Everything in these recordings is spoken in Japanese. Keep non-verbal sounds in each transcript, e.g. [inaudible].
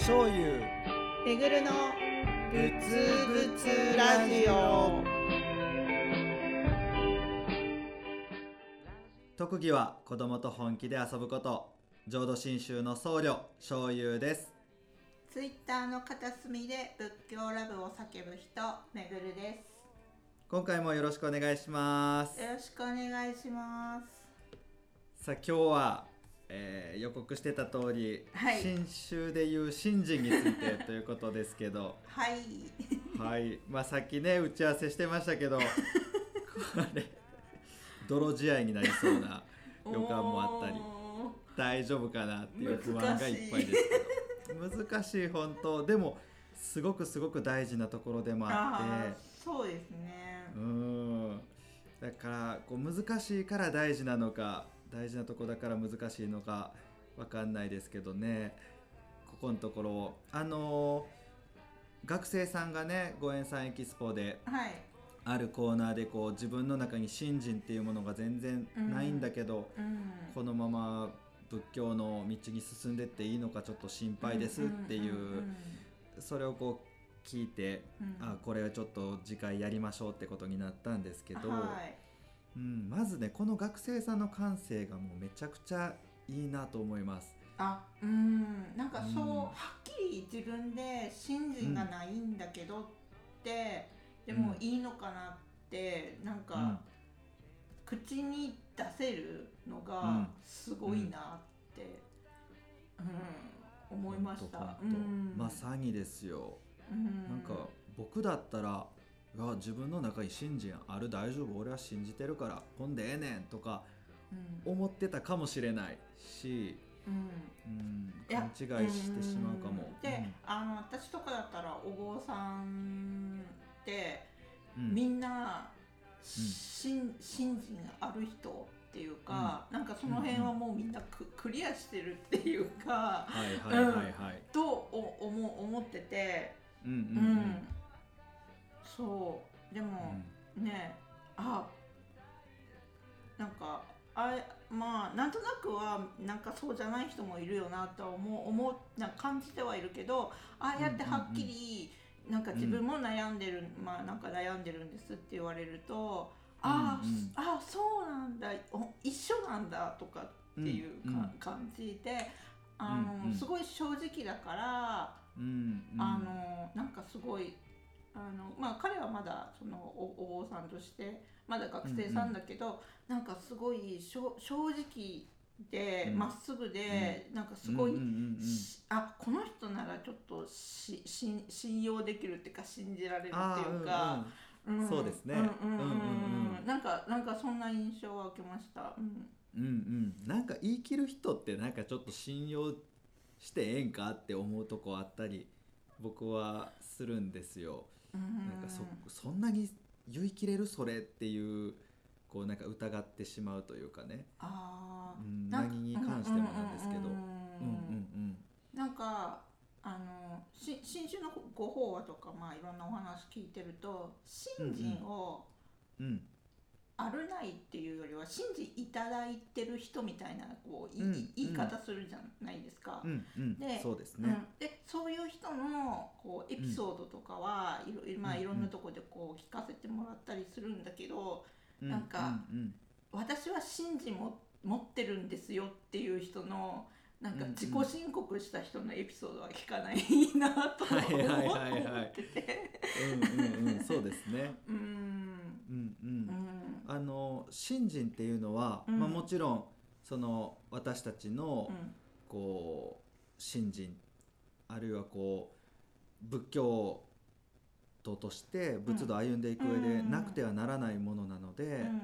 醤油。めぐるのぶつぶつラジオ。特技は子供と本気で遊ぶこと。浄土真宗の僧侶醤油です。ツイッターの片隅で仏教ラブを叫ぶ人めぐるで今回もよろしくお願いしますす。よろしくお願いします。さあ今日は、えー予告してた通り、はい。新宗でいう信心についてということですけど。[laughs] はい。はい。まあさっきね打ち合わせしてましたけど [laughs] これ泥試合になりそうな予感もあったり。大丈夫かなっていう不安がいっぱいですけど。難しい。本当。でもすごくすごく大事なところでもああって。ーそうですね。うーん。だからこう難しいから大事なのか大事なとこだから難しいのかわかんないですけどね。ここのところあのー学生さんがねご縁さんエキスポではい。あるコーナーでこう自分の中に信心っていうものが全然ないんだけど、うん。このまま仏教の道に進んでっていいのかちょっと心配ですっていう,、んん。それをこう聞いて、うん。あこれはちょっと次回やりましょうってことになったんですけど、はいうん、まずねこの学生さんの感性がもうめちゃくちゃいいなと思います。あうんなんかそう、うんはっきり自分で信心がないんだけどって、でもうんいいのかなってなんか、うん口に出せるのうんがすごいなって、うん思いました。まさにですよ。うんなんか僕だったらいや自分の中に信心ある大丈夫俺は信じてるからほんでええねんとかうん。思ってたかもしれないし、うん。うん、勘違いしてしまうかも。ん。で、あの私とかだったらお坊さんって、うん。みんな、信信心がある人っていうか、なんかその辺はもうみんなク,、クリアしてるっていうかはいはいはいはい。とお思思ってて、うんううん。んそう。でうん。も、ねあなんかあまあなんとなくはなんかそうじゃない人もいるよなとは思う思うな感じてはいるけどああやってはっきり、なんか自分も悩んでる、まあなんか悩んでるんですって言われると、ああ、うんうん。あそうなんだお一緒なんだとかっていうか、うんうん。感じであの、うんうん。すごい正直だから。うんうん。あのなんかすごいあのまあ彼はまだそのおお坊さんとしてまだ学生さんだけど、なんかすごい正直でうん。ま、っすぐで、なんかすごい、うんうんうんうん。しあこの人ならちょっとしし信用できるっていうか信じられるってあいうか、んそうですね。うんうん。うんうんうんうん。なんかなんかそんな印象は受けました。うん。うんうん。なんか言い切る人ってなんかちょっと信用してええんかって思うとこあったり僕はするんですよ。うん。なんかそそんなに言い切れるそれっていうこうなんか疑ってしまうというかね、あー。うん、何に関してもなんですけど。なんかあのし新種のご法話とか、まあ、いろんなお話聞いてると信心をうんうんあるないっていうよりは信じいただいてる人みたいなこうい、うん言い方するじゃないですか。うんうん。でそうですね。うん、でそういう人のこうエピソードとかはいろまあ、うんいろんなとこでこう聞かせてもらったりするんだけどうなんかうん私は信心も持ってるんですよっていう人のなんか自己申告した人のエピソードは聞かないなと思ってて。そうですね。うん。うんう。うんんあの信心っていうのは、うん。まあもちろんその私たちのうんこう信心あるいはこう仏教徒として仏道を歩んでいく上でうんなくてはならないものなので、うん。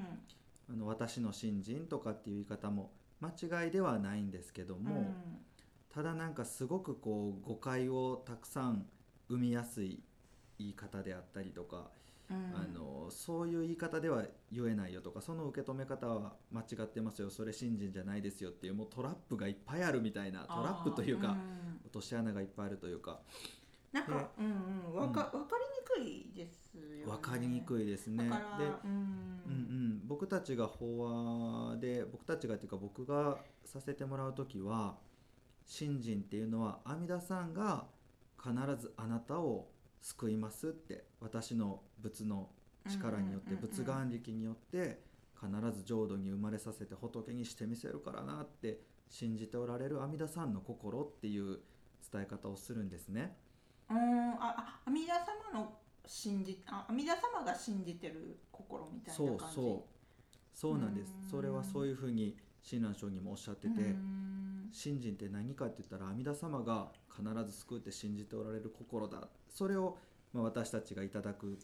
あの私の信心とかっていう言い方も間違いではないんですけども、ただなんかすごくこう誤解をたくさん生みやすい言い方であったりとか、うんあのそういう言い方では言えないよとかその受け止め方は間違ってますよ。それ信心じゃないですよっていうもうトラップがいっぱいあるみたいなトラップというか、落とし穴がいっぱいあるというか。なんか、うんうん、わか、わかりにくいですよね。分かりにくいですね。でうん、うんうん、僕たちが法話で僕たちがっていうか僕がさせてもらう時は信心っていうのは阿弥陀さんが必ずあなたを救いますって私の仏の力によって仏眼力によって必ず浄土に生まれさせて仏にしてみせるからなって信じておられる阿弥陀さんの心っていう伝え方をするんですね。うんああ阿弥陀様の信じあ阿弥陀様が信じてる心みたいなそう感じそう。そうなんです。うん。それはそういうふうに親鸞上人もおっしゃってて、うん。信心って何かって言ったら阿弥陀様が必ず救うって信じておられる心だ。それを、まあ、私たちがいただく、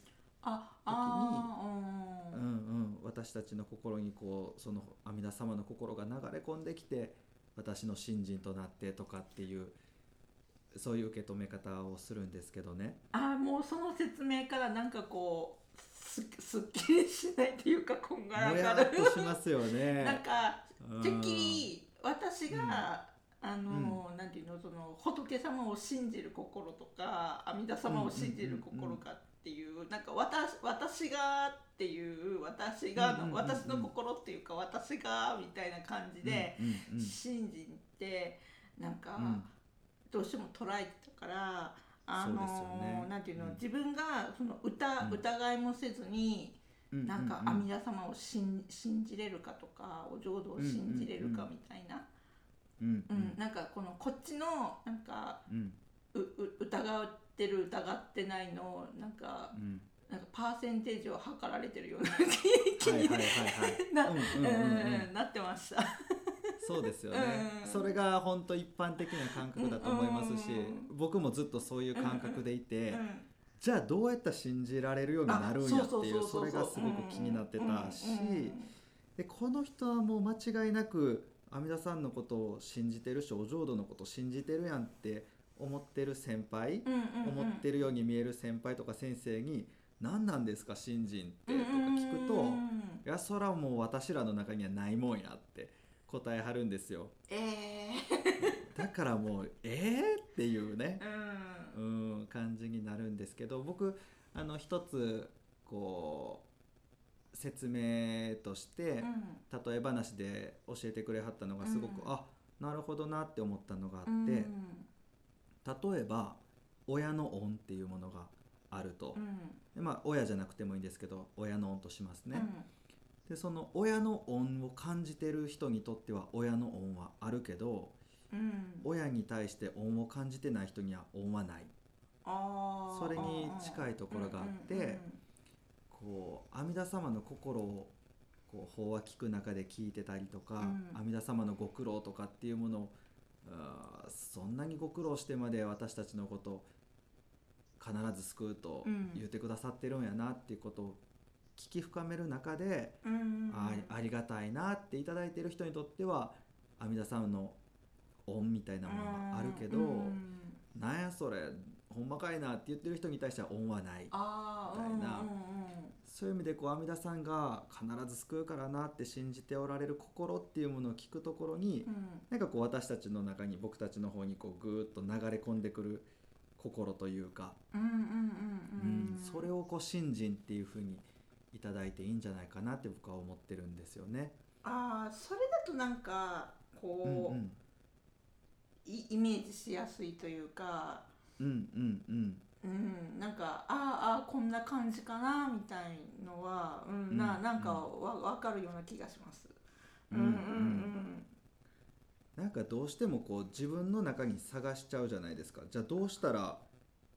ああーうんうん、私たちの心にこうその阿弥陀様の心が流れ込んできて私の信心となってとかっていうそういう受け止め方をするんですけどね。あーもうその説明からなんかこうすすっきりしないっていうかこんがらがる。しますよね。[laughs] なんかうん。てっきり私が、あの、なんていうのその仏様を信じる心とか阿弥陀様を信じる心かっていう,、なんか私私がっていう私がの、うんうんうんうん。私の心っていうか私がみたいな感じで、うんうんうん信心ってなんか、うん。どうしても捉えてたから。あのね。なんていうの、うん。自分がその歌、うん。疑いもせずに、うん。なんかうん阿弥陀様を信信じれるかとかお浄土を信じれるかみたいな、うんなんかこのこっちのなんかうん。うう疑ってる疑ってないのなんかうん。なんかパーセンテージを測られてるような気になってました。そうですよね、うん。それが本当一般的な感覚だと思いますし、うん僕もずっとそういう感覚でいて、うんじゃあどうやったら信じられるようになるんやっていうそれがすごく気になってたし、でこの人はもう間違いなく阿弥陀さんのことを信じてるしお浄土のことを信じてるやんって思ってる先輩、思ってるように見える先輩とか先生に「何なんですか信心って」とか聞くと「いやそらもう私らの中にはないもんや」って答えはるんですよ。え [laughs] だからもう「えー?」っていうね。ー、うん。うん感じになるんですけど僕あの一つこう説明として例え話で教えてくれはったのがすごく、うん。あなるほどなって思ったのがあって、うん。例えば親の恩っていうものがあると。う、ん。でまあ親じゃなくてもいいんですけど親の恩としますね。うんでその親の恩を感じてる人にとっては親の恩はあるけどうん。親に対して恩を感じてない人には恩はない。それに近いところがあってうんうんうんこう阿弥陀様の心をこう法話聞く中で聞いてたりとか、うん。阿弥陀様のご苦労とかっていうものをあーそんなにご苦労してまで私たちのことを必ず救うとうん。言ってくださってるんやなっていうことを聞き深める中で、あーありがたいなっていただいてる人にとっては阿弥陀様の恩みたいなものがあるけど、うん。なんやそれほんまかいなって言ってる人に対しては恩はない。みたいな。そういう意味でこう阿弥陀さんが必ず救うからなって信じておられる心っていうものを聞くところに、うん。なんかこう私たちの中に僕たちの方にこうぐーっと流れ込んでくる心というか、それをこう信心っていうふうにいただいていいんじゃないかなって僕は思ってるんですよね。ああそれだとなんかこう、うんうん。いイメージしやすいというかうんうんうん。うん、なんかああこんな感じかなみたいのは、うんなうんなんかわ分かるような気がします。ううんんうん。なんかどうしてもこう自分の中に探しちゃうじゃないですか。じゃあどうしたら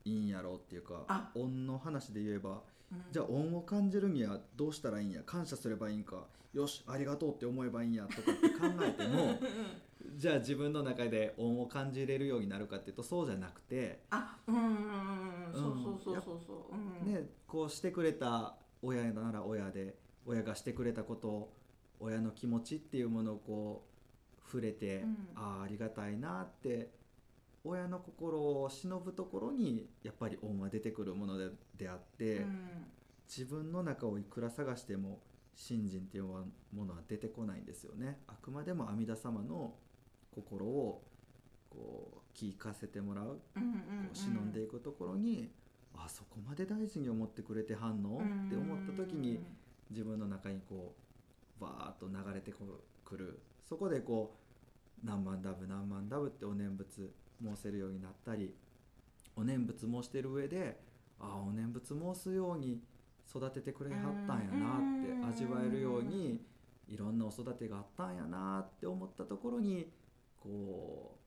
いいんやろうっていうかあ。恩の話で言えばうんじゃあ恩を感じるにはどうしたらいいんや？感謝すればいいんか？よしありがとうって思えばいいんやとかって考えても [laughs] じゃあ自分の中で恩を感じれるようになるかっていうとそうじゃなくて、あうんうんうんうん。そうそうそうそうそう、うん、ね、こうしてくれた親なら親で親がしてくれたことを親の気持ちっていうものをこう触れて、うん。ああありがたいなって親の心を忍ぶところにやっぱり恩は出てくるものでであって。うん。自分の中をいくら探しても信心っていうものは出てこないんですよね。あくまでも阿弥陀様の心をこう聞かせてもらうこうんうんうん。う忍んでいくところに、あそこまで大事に思ってくれてはんの、うん。って思った時に自分の中にこうバーッと流れてくる。そこでこう何万ダブ何万ダブってお念仏申せるようになったりお念仏申してる上でああお念仏申すように育ててくれはったんやなって味わえるようにいろんなお育てがあったんやなって思ったところにこ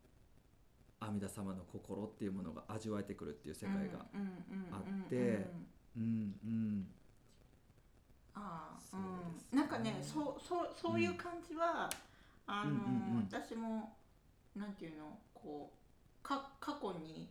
う阿弥陀様の心っていうものが味わえてくるっていう世界があってうんうんあうん、なんかねそうそうそういう感じは、あの、うんうんうん。私もなんていうのこうか過去に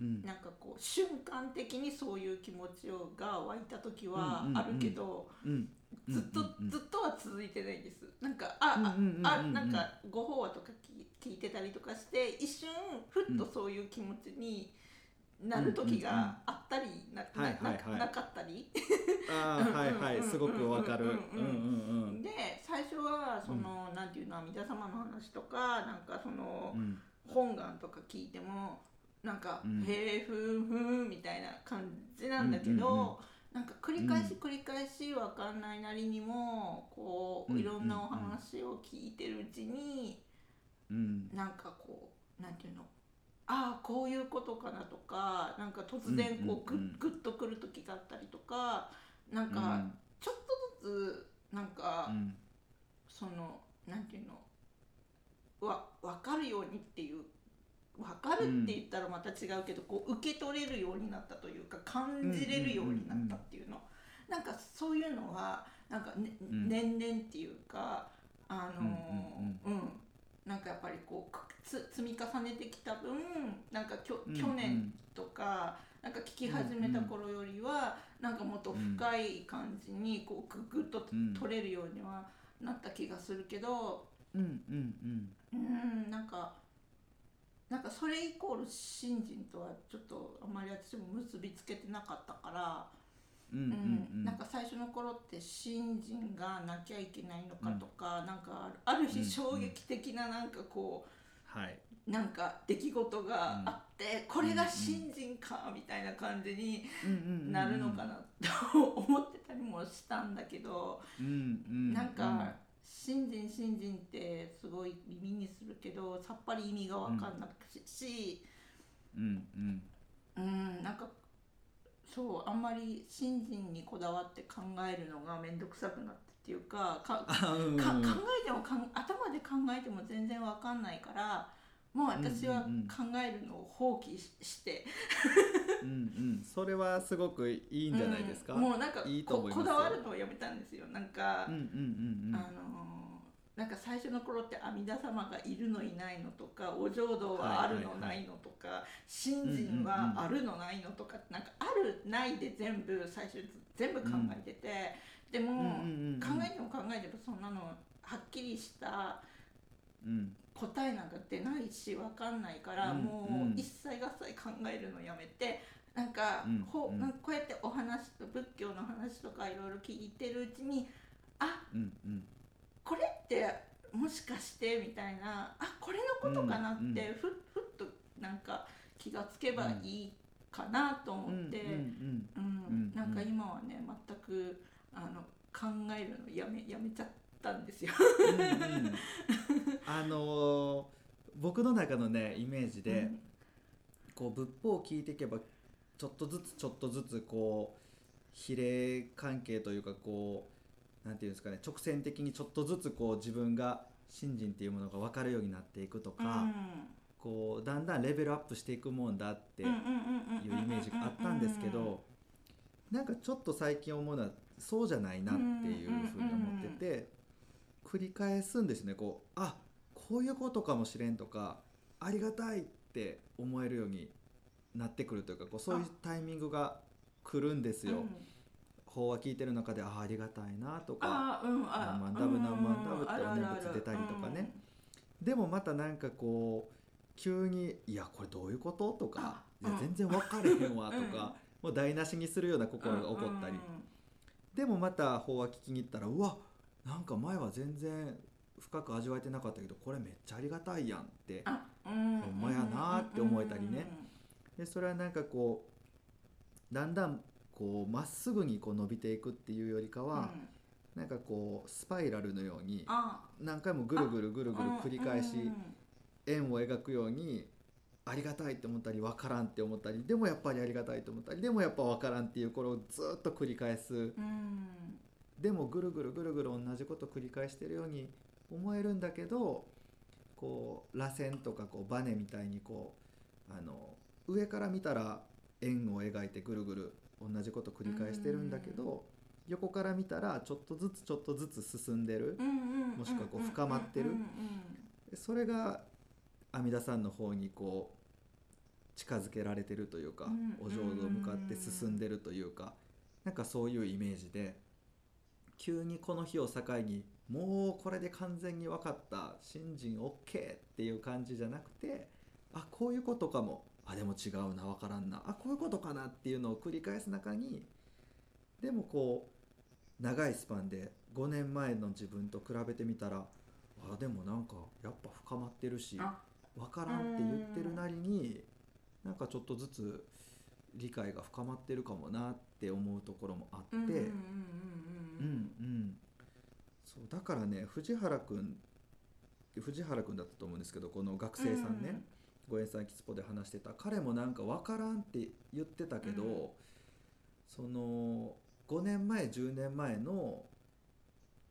うん。なんかこう瞬間的にそういう気持ちをが湧いた時はうんうんうん。あるけど、うん。ずっと、うんうんうん。ずっとは続いてないです。なんかあ、うんうんうんうん。ああなんかご法話とか聞聞いてたりとかして一瞬ふっとそういう気持ちになる時があったりななななかったり。はいはい。すごくわかる。うん。うんうんうん。で最初はその、なんていうの阿弥陀様の話とかなんかその、うん本願とか聞いてもなんか「うん。へえふんふん」みたいな感じなんだけど、うんうんうんなんか繰り返しうん繰り返し分かんないなりにもこういろんなお話を聞いてるうちに、うん。なんかこうなんていうのああこういうことかなとかなんか突然こうグッとくる時があったりとかなんかちょっとずつなんか。うん。そのなんていうのわ分かるようにっていう分かるって言ったらまた違うけど、こう受け取れるようになったというか感じれるようになったっていうの、なんかそういうのはなんか、ねん。年々っていうかあのうんうんなんかやっぱりこうくつ積み重ねてきた分なんかきょうん。去年とか、なんか聞き始めた頃よりは、なんかもっと深い感じにこうグッとうん。取れるようにはなった気がするけどうんうんうんうんなんかなんかそれイコール信心とはちょっとあんまり私も結びつけてなかったから、うんうんうんうんなんか最初の頃って信心がなきゃいけないのかとか、なんかあるうん日衝撃的ななんかこはい、うなんか出来事があって、これが信心かみたいな感じにうんうんうんなるのかなと思ってたりもしたんだけど。うんうんなんか、信心信心ってすごい耳にするけどさっぱり意味が分かんなくし、うん。うんうん、なんかそうあんまり信心にこだわって考えるのが面倒くさくなってっていうかかうんうん。考えてもかん頭で考えても全然分かんないからもう私は考えるのを放棄しして、うんうん。それはすごくいいんじゃないですか、うん。もうなんかいいとここだわるのをやめたんですよ。なんか、うんうんうんうん。あのーなんか最初の頃って阿弥陀様がいるのいないのとかお浄土はあるのないのとか信心はあるのないのとかなんかあるないで全部最初全部考えてて、でも、うんうんうんうん。考えても考えてもそんなのはっきりしたうん答えなんか出ないし分かんないから、うんもう一切合切考えるのやめてなんか,、こうやってお話と仏教の話とかいろいろ聞いてるうちにあうんうん。これってもしかしてみたいなあこれのことかなって、うんうん。ふふっとなんか気がつけばいいかなと思って、なんか今はね全くあの考えるのやめやめちゃったんですよ。うんうんうん [laughs] あのー僕の中のねイメージで、こう仏法を聞いていけばちょっとずつちょっとずつこう比例関係というかこうなんていうんですかね直線的にちょっとずつこう自分が信心っていうものが分かるようになっていくとうん。か、こうだんだんレベルアップしていくもんだっていうイメージがあったんですけどなんかちょっと最近思うのはそうじゃないなっていうふうに思ってて繰り返すんですね。こうあこういうことかもしれんとかありがたいって思えるようになってくるというかこうそういうタイミングが来るんですよ。法話聞いてる中であありがたいなとか。あうんあ何万ダブ何万ダブってお念仏出たりとかね。でもまたなんかこう急に「いやこれどういうこと?」とか「いあや全然分かれへんわ」とかもう台無しにするような心が起こったり。でもまた法話聞きに行ったら「うわなんか前は全然深く味わえてなかったけどこれめっちゃありがたいやん」ってほんまやなって思えたりね。でそれはなんかこうだんだんこうまっすぐにこう伸びていくっていうよりかは、なんかこうスパイラルのようにあ。何回もぐるぐるぐるぐる繰り返しうんうん。円を描くようにありがたいって思ったり分からんって思ったりでもやっぱりありがたいと思ったりでもやっぱ分からんっていうこれをずっと繰り返す。うん。でもぐるぐるぐるぐる同じこと繰り返してるように思えるんだけどこう螺旋とかこうバネみたいにこうあの上から見たら円を描いてぐるぐる同じこと繰り返してるんだけど横から見たらちょっとずつちょっとずつ進んでる。もしくはこう深まってる。それが阿弥陀さんの方にこう近づけられてるというかうんお浄土向かって進んでるというかなんかそういうイメージで急にこの日を境にもうこれで完全に分かった。信心 OK っていう感じじゃなくてあこういうことかも。あでも違うな分からんな。あこういうことかな。っていうのを繰り返す中にでもこう長いスパンで5年前の自分と比べてみたらあでもなんかやっぱ深まってるしあ。分からんって言ってるなりになんかちょっとずつ理解が深まってるかもなって思うところもあって、うんうんうんうん。うんうんそうだからね藤原くん藤原くんだったと思うんですけどこの学生さんね、ご縁さんキツポで話してた。彼もなんか分からんって言ってたけど、うん。その5年前10年前の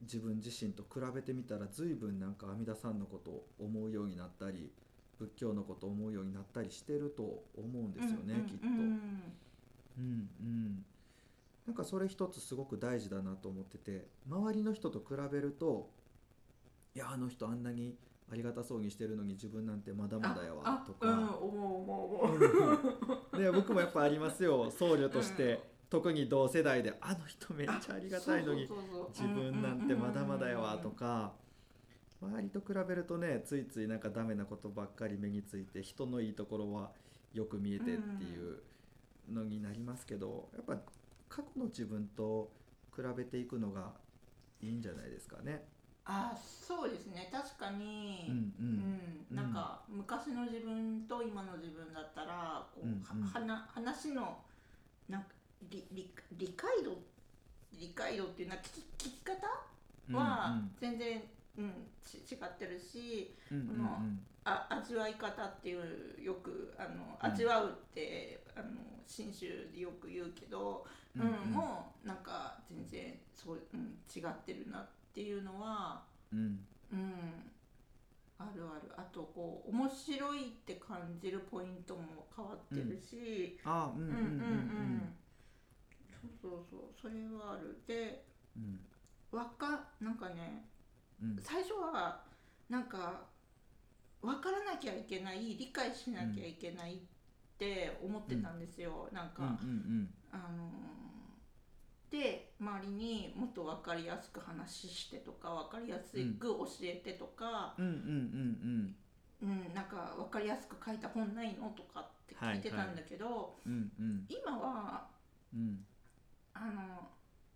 自分自身と比べてみたら随分なんか阿弥陀さんのことを思うようになったり仏教のことを思うようになったりしてると思うんですよね、きっと。うんうん。うんうん、なんかそれ一つすごく大事だなと思ってて周りの人と比べるといやあの人あんなにありがたそうにしてるのに自分なんてまだまだやわあとあうんか、思う思う思う。ね、僕もやっぱありますよ。僧侶として、うん。特に同世代であの人めっちゃありがたいのに自分なんてまだまだやわとか。周りと比べるとねついついなんかダメなことばっかり目について人のいいところはよく見えてっていうのになりますけどやっぱ過去の自分と比べていくのがいいんじゃないですかね。あそうですね。確かに、うんうん。うん。なんか昔の自分と今の自分だったらこう、うんうん。は話話のなんか理理理解度理解度っていうのは聞き聞き方は全然、うんち違ってるしうんうんうん。このあ味わい方っていうよくあのうん。味わうって、あの信州でよく言うけど、うんもうなんか全然そう、うん、違ってるなっていうのは、うん。うん、あるある。あとこう面白いって感じるポイントも変わってるし、あうんうんうんうん。そうそうそう。それはある。でうん。わかなんかねうん。最初はなんか分からなきゃいけない理解しなきゃいけないって思ってたんですよ、なんか、うんうんあのーで周りにもっと分かりやすく話してとか分かりやすく教えてとか、うんうんうんうん。なんか分かりやすく書いた本ないのとかって聞いてたんだけど、うんうん。うん今はうん。あの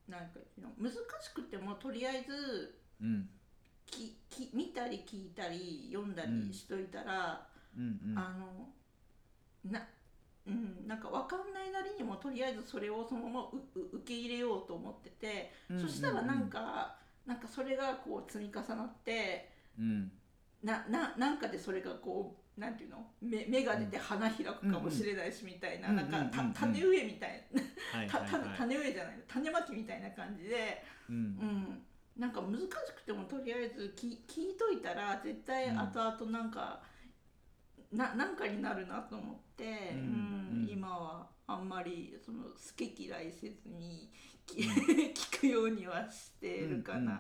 なんか難しくてもとりあえずうんきき見たり聞いたり読んだりしといたら、うんうん。あのなうん、なんか分かんないなりにもとりあえずそれをそのままうう受け入れようと思ってて、うんそしたらなんか、なんかそれがこう積み重なってうん。なななんかでそれがこうなんていうの？芽芽が出て花開くかもしれないしみたいな、うんなんかたうん。うんうん。種植えみたいな、たたはいはい。はい種植えじゃない種まきみたいな感じで。うん。うん、なんか難しくてもとりあえず聞聞いといたら絶対うん。後々なんか、ななんかになるなと思って、ううんんうん。今はあんまりその好き嫌いせずにき [laughs] 聞くようにはしてるかな。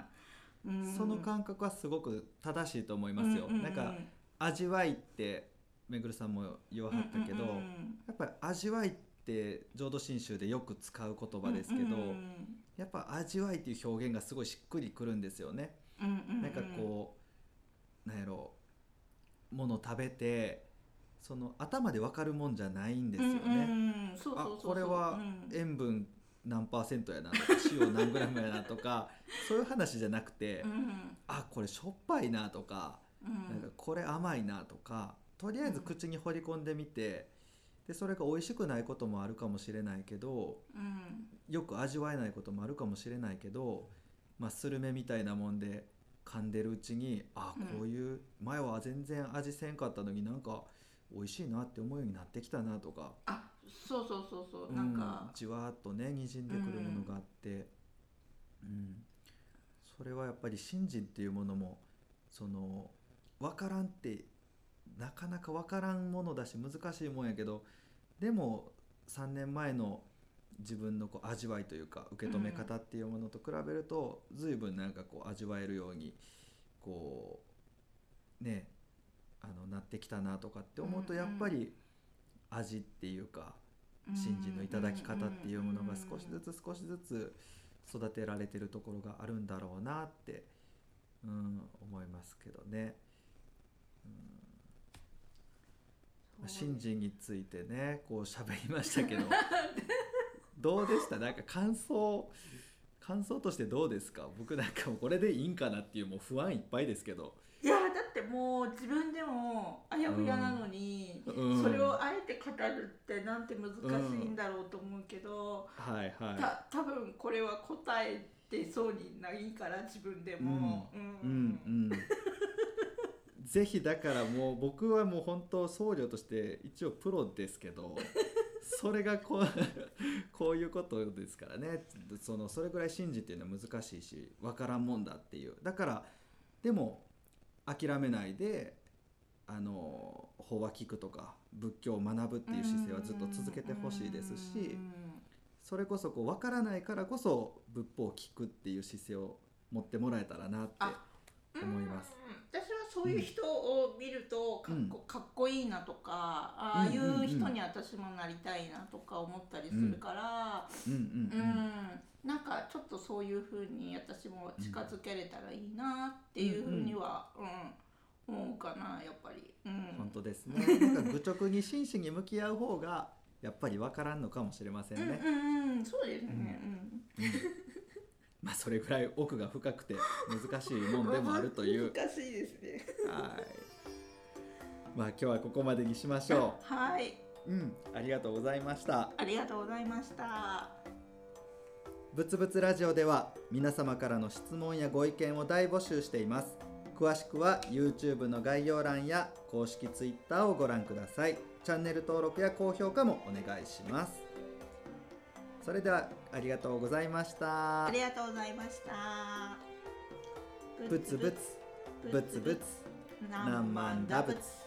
うんその感覚はすごく正しいと思いますよ、うんうんうん。なんか味わいってめぐるさんも言わはったけど、うんうん。やっぱり味わいって浄土真宗でよく使う言葉ですけど、やっぱ味わいっていう表現がすごいしっくりくるんですよね、なんかこうなんやろもの食べてその頭で分かるもんじゃないんですよね、あこれはうん。塩分何パーセントやなとか塩何グラムやなとか [laughs] そういう話じゃなくて、うんあこれしょっぱいなとか,、うん。なんかこれ甘いなとかとりあえず口に放り込んでみてでそれが美味しくないこともあるかもしれないけどうん。よく味わえないこともあるかもしれないけどまあ、スルメみたいなもんで噛んでるうちにあうん。こういう前は全然味せんかったのになんか美味しいなって思うようになってきたなとか。あそうそうそうそう。なんか。うん、じわーっとねにじんでくるものがあって、うん。それはやっぱり信心っていうものもその分からんってなかなか分からんものだし難しいもんやけどでも3年前の自分のこう味わいというか受け止め方っていうものと比べると随分なんかこう味わえるようにこうねあのなってきたなとかって思うとやっぱり味っていうか信心のいただき方っていうものが少しずつ少しずつ育てられてるところがあるんだろうなって、うん、思いますけどね。うん、信心についてねこう喋りましたけど。[laughs] どうでした？なんか感想感想としてどうですか？僕なんかもうこれでいいんかなっていうもう不安いっぱいですけど。いやだってもう自分でもあやふやなのに、うん。それをあえて語るってなんて難しいんだろうと思うけど、はいはい。た多分これは答えてそうにないから自分でも、うん。うんうん、ぜひだからもう僕はもう本当僧侶として一応プロですけど [laughs] それがこう [laughs] こういうことですからねそのそれぐらい信じっていうのは難しいし分からんもんだっていうだからでも諦めないであの法話聞くとか仏教を学ぶっていう姿勢はずっと続けてほしいですし。それこそこう分からないからこそ仏法を聞くっていう姿勢を持ってもらえたらなってあ思います。そういう人を見るとかっこ,、かっこいいなとかああいうんうんうんう人に私もなりたいなとか思ったりするから、うんうんうんなんかちょっとそういうふうに私も近づけれたらいいなっていうふうには、うん思うかなやっぱり。うん本当ですね。なんか愚直に真摯に向き合う方がやっぱり分からんのかもしれませんね。うんうんうん、そうですね。うんまあそれぐらい奥が深くて難しいもんでもあるという。[laughs] 難しいですね。はい。まあ今日はここまでにしましょはい、う。うん、ありがとうございました。ありがとうございました。ぶつぶつラジオでは皆様からの質問やご意見を大募集しています詳しくは YouTube の概要欄や公式 Twitter をご覧くださいチャンネル登録や高評価もお願いしますそれではありがとうございましたありがとうございました。ぶつぶつぶつぶつ何万打仏。